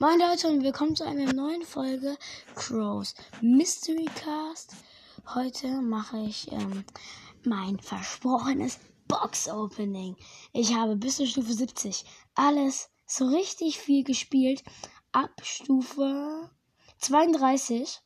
Moin Leute und willkommen zu einer neuen Folge Crows Mystery Cast. Heute mache ich ähm, mein versprochenes Box Opening. Ich habe bis zur Stufe 70 alles so richtig viel gespielt. Ab Stufe 32.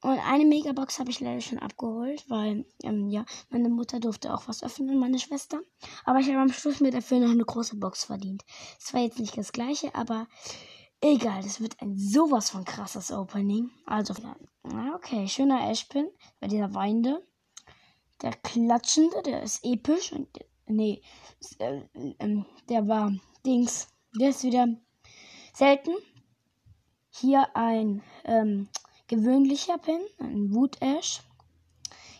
Und eine Megabox habe ich leider schon abgeholt, weil, ähm, ja, meine Mutter durfte auch was öffnen, meine Schwester. Aber ich habe am Schluss mir dafür noch eine große Box verdient. Es war jetzt nicht das gleiche, aber egal, das wird ein sowas von krasses Opening. Also, okay, schöner Ashpin, bei dieser Weinde. Der Klatschende, der ist episch. Und, nee, äh, äh, der war Dings, der ist wieder selten. Hier ein, ähm, gewöhnlicher Pin, ein Wood Ash.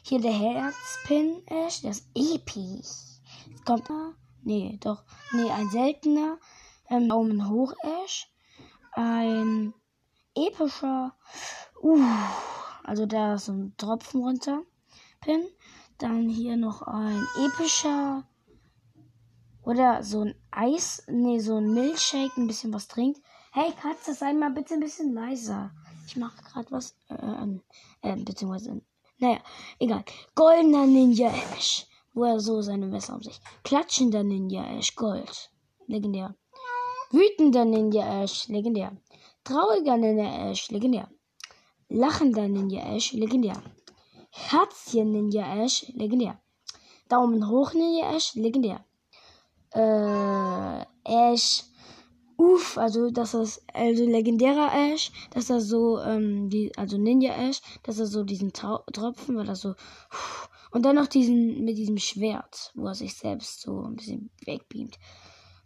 Hier der Herzpin Ash, der ist episch. Jetzt kommt, nee, doch, nee, ein seltener ähm, Daumen hoch Ash. Ein epischer, uh, also da ist ein Tropfen runter Pin. Dann hier noch ein epischer oder so ein Eis, nee, so ein Milchshake, ein bisschen was trinkt. Hey Katze, sei mal bitte ein bisschen leiser. Ich mache gerade was. Äh, äh, beziehungsweise. Naja, egal. Goldener Ninja Ash. Wo er so seine Messer um sich. Klatschender Ninja Ash. Gold. Legendär. Wütender Ninja Ash. Legendär. Trauriger Ninja Ash. Legendär. Lachender Ninja Ash. Legendär. Herzchen Ninja Ash. Legendär. Daumen hoch Ninja Ash. Legendär. Äh, Ash Uff, also das, also legendärer Ash, dass er so, ähm, die, also Ninja Ash, dass er so diesen Tau Tropfen, weil er so, und dann noch diesen, mit diesem Schwert, wo er sich selbst so ein bisschen wegbeamt.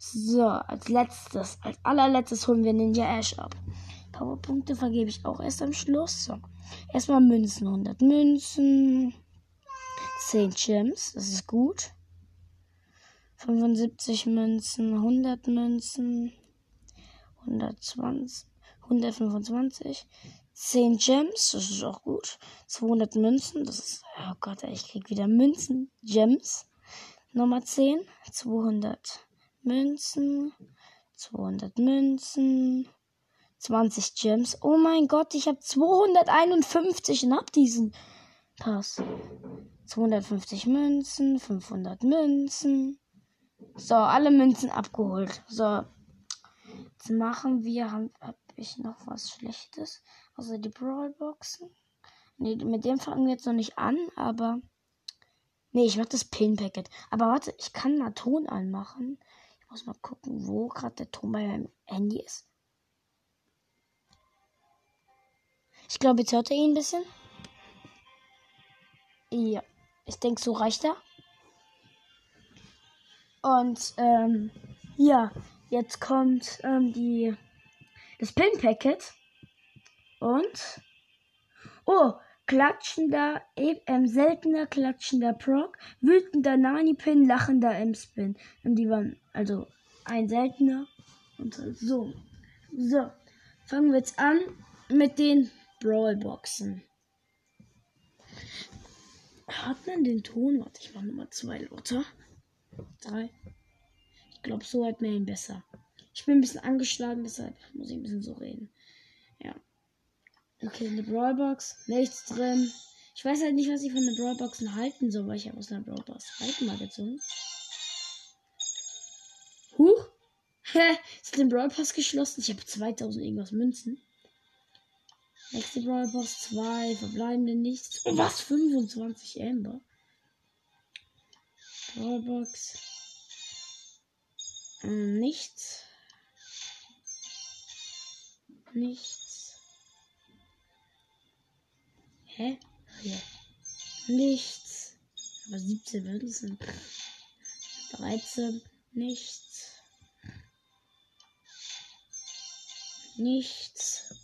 So, als letztes, als allerletztes holen wir Ninja Ash ab. Powerpunkte vergebe ich auch erst am Schluss. So, erstmal Münzen, 100 Münzen, 10 Gems, das ist gut. 75 Münzen, 100 Münzen, 120, 125, 10 Gems, das ist auch gut. 200 Münzen, das ist, oh Gott, ich krieg wieder Münzen, Gems. Nummer 10, 200 Münzen, 200 Münzen, 20 Gems. Oh mein Gott, ich habe 251 und hab diesen Pass. 250 Münzen, 500 Münzen. So, alle Münzen abgeholt. So, Jetzt machen wir, habe hab ich noch was Schlechtes? Also die Brawlboxen. Nee, mit dem fangen wir jetzt noch nicht an, aber. Nee, ich mach das Pin-Packet. Aber warte, ich kann mal Ton anmachen. Muss mal gucken, wo gerade der Ton bei meinem Handy ist. Ich glaube, jetzt hört er ihn ein bisschen. Ja, ich denke, so reicht er. Und, ähm, ja, Jetzt kommt ähm, die das Pin-Packet. Und. Oh, klatschender, ähm, seltener klatschender Proc, wütender Nani-Pin, lachender M-Spin. Und die waren also ein seltener und so. So, fangen wir jetzt an mit den Brawl-Boxen. Hat man den Ton? Warte, ich mach nochmal zwei lauter. Drei. Ich glaube, so hat man ihn besser. Ich bin ein bisschen angeschlagen, deshalb muss ich ein bisschen so reden. Ja. Okay, eine Brawlbox. Nichts drin. Ich weiß halt nicht, was ich von den Brawlboxen halten soll, weil ich habe aus einer Brawlbox halten mal gezogen. Huch. Hä? Ist den Brawlpass geschlossen? Ich habe 2000 irgendwas Münzen. Nächste Brawlbox 2. Verbleibende nichts. Oh, was? 25 Amber. Brawlbox. Ähm, nichts. Nichts. Hä? Ja. Nichts. Aber 17 Münzen. 13. Nichts. Nichts.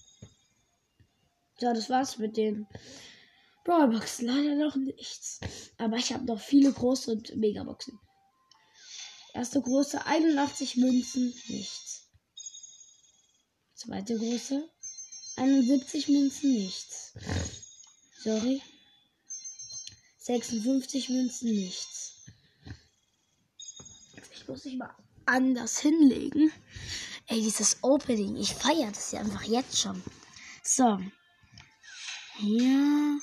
Ja, das war's mit den Brawlboxen. Leider noch nichts. Aber ich habe noch viele große und Megaboxen. Erste große 81 Münzen, nichts. Zweite große 71 Münzen, nichts. Sorry. 56 Münzen, nichts. Ich muss mich mal anders hinlegen. Ey, dieses Opening, ich feiere das ja einfach jetzt schon. So. Hier.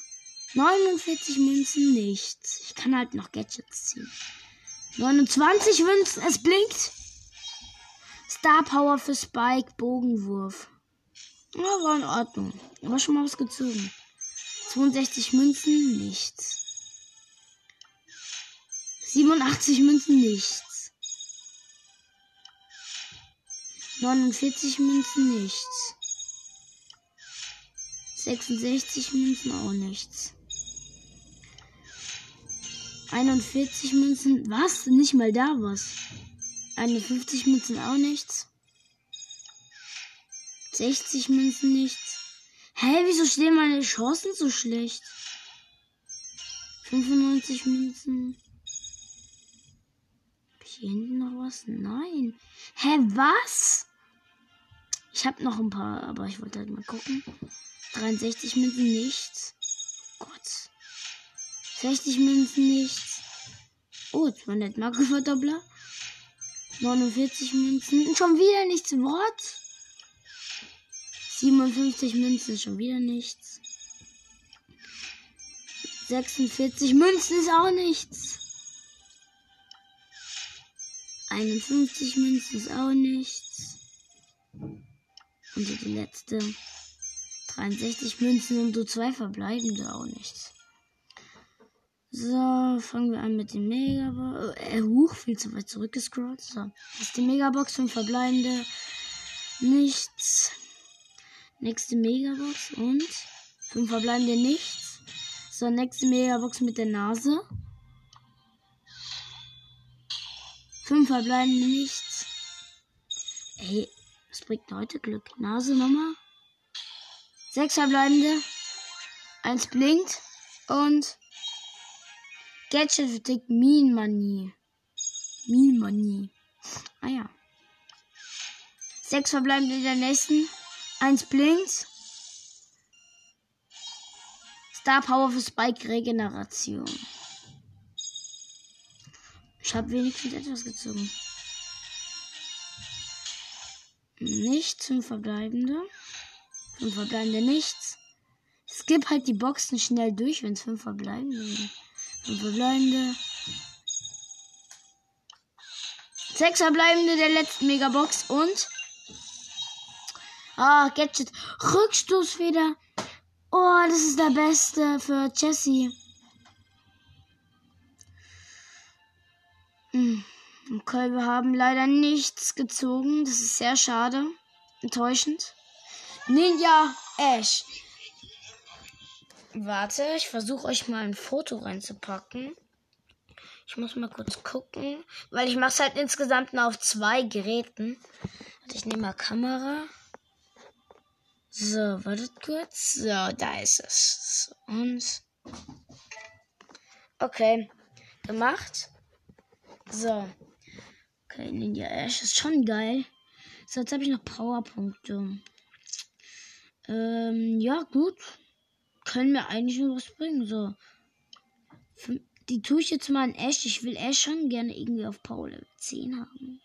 49 Münzen, nichts. Ich kann halt noch Gadgets ziehen. 29 Münzen, es blinkt. Star Power für Spike, Bogenwurf. Ja, war in Ordnung. Aber schon mal was gezogen. 62 Münzen, nichts. 87 Münzen, nichts. 49 Münzen, nichts. 66 Münzen, auch nichts. 41 Münzen, was? Nicht mal da was. 51 Münzen, auch nichts. 60 Münzen, nichts. Hä, wieso stehen meine Chancen so schlecht? 95 Münzen. Hab ich hier hinten noch was? Nein. Hä, was? Ich hab noch ein paar, aber ich wollte halt mal gucken. 63 Münzen, nichts. Gott. 60 Münzen, nichts. Oh, 200 Markenverdoppler. 49 Münzen. Schon wieder nichts. What? 57 Münzen, schon wieder nichts. 46 Münzen ist auch nichts. 51 Münzen ist auch nichts. Und die letzte. 63 Münzen und so zwei verbleibende auch nichts. So, fangen wir an mit dem Megabox. Äh, huch, viel zu weit zurückgescrollt. So, das ist die Megabox, fünf verbleibende. Nichts. Nächste Megabox und fünf verbleibende nichts. So, nächste Megabox mit der Nase. Fünf verbleibende nichts. Ey, was bringt heute Glück? Nase nochmal. Sechs verbleibende. Eins blinkt. Und Gadget vertickt Mean Money. Mean Money. Ah ja. Sechs verbleibende in der nächsten. Eins blinkt. Star Power für Spike Regeneration. Ich habe wenigstens etwas gezogen. Nichts, fünf verbleibende. Fünf verbleibende nichts. Skip halt die Boxen schnell durch, wenn es fünf verbleibende sind. Fünf verbleibende. Sechs verbleibende der letzten Megabox und Ah, Gadget. Rückstoßfeder. Oh, das ist der beste für Jessie. Hm. Okay, wir haben leider nichts gezogen. Das ist sehr schade. Enttäuschend. Ninja Ash. Warte, ich versuche euch mal ein Foto reinzupacken. Ich muss mal kurz gucken, weil ich mache es halt insgesamt nur auf zwei Geräten. Ich nehme mal Kamera. So, wartet kurz. So, da ist es. Und. Okay. Gemacht. So. Okay, Ninja Ash ist schon geil. So, jetzt habe ich noch Powerpunkte. Ähm, ja, gut. Können mir eigentlich nur was bringen. So. Die tue ich jetzt mal in Ash. Ich will Ash schon gerne irgendwie auf Power Level 10 haben.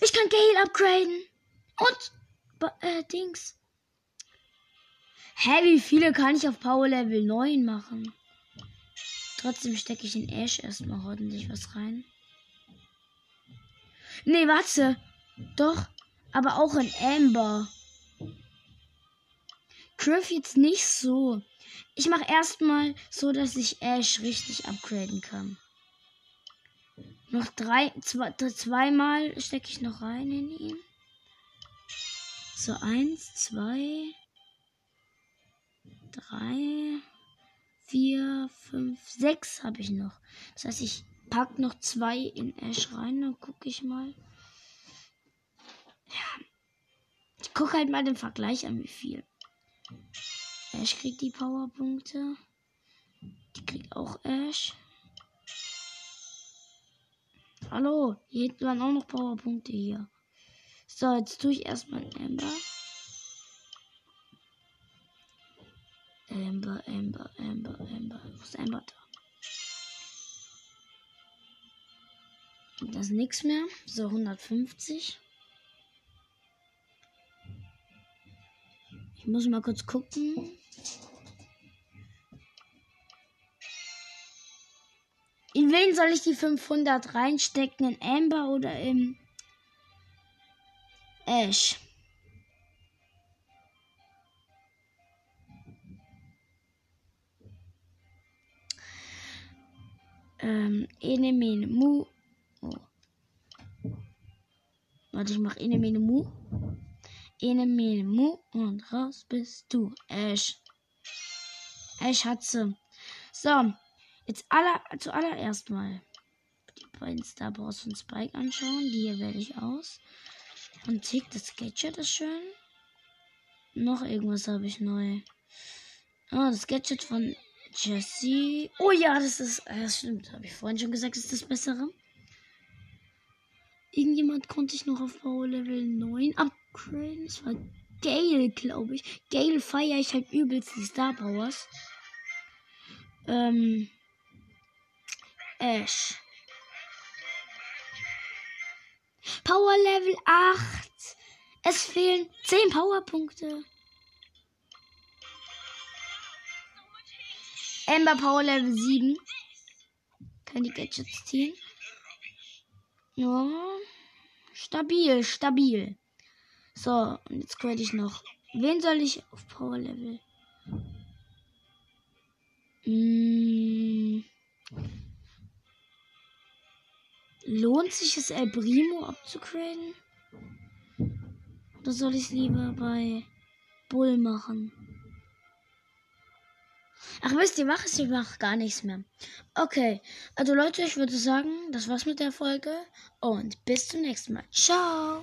Ich kann Gale upgraden. Und. Äh, Dings. Hä, wie viele kann ich auf Power Level 9 machen? Trotzdem stecke ich in Ash erstmal ordentlich was rein. Nee, warte. Doch, aber auch in Amber. Griff jetzt nicht so. Ich mache erstmal so, dass ich Ash richtig upgraden kann. Noch drei, zwei, zweimal stecke ich noch rein in ihn. So, eins, zwei, drei, vier, fünf, sechs habe ich noch. Das heißt, ich packe noch zwei in Ash rein. Dann gucke ich mal. Ja. Ich gucke halt mal den Vergleich an, wie viel. Ash kriegt die Powerpunkte. Die kriegt auch Ash. Hallo, hier hinten waren auch noch Powerpunkte hier. So, jetzt tue ich erstmal Amber. Amber, Amber, Amber, Amber. Wo ist Amber da? Das ist nichts mehr. So 150. Ich muss mal kurz gucken. In wen soll ich die 500 reinstecken? In Amber oder im Ash? Ähm, ene, mene, mu. Oh. Warte, ich mach ene, mene, mu. Ene, mene, mu. Und raus bist du. Ash. Ash hat sie. So. Jetzt aller, zuallererst mal die beiden Star Wars von Spike anschauen. Die hier wähle ich aus. Und Tick, das Gadget ist schön. Noch irgendwas habe ich neu. Ah, das Gadget von Jesse. Oh ja, das ist. Das stimmt. Habe ich vorhin schon gesagt, ist das bessere. Irgendjemand konnte ich noch auf Power Level 9 upgraden. Das war Gale, glaube ich. Gale feiere ich halt übelst die Star Powers. Ähm. Ash. Power Level 8. Es fehlen 10 Powerpunkte. Ember Power Level 7. Kann die Gadgets ziehen. Ja. Stabil, stabil. So, und jetzt könnte ich noch. Wen soll ich auf Power Level? Hm. Lohnt sich es, El Primo abzugraden? Oder soll ich es lieber bei Bull machen? Ach, wisst ihr was? Ich mache gar nichts mehr. Okay, also Leute, ich würde sagen, das war's mit der Folge und bis zum nächsten Mal. Ciao!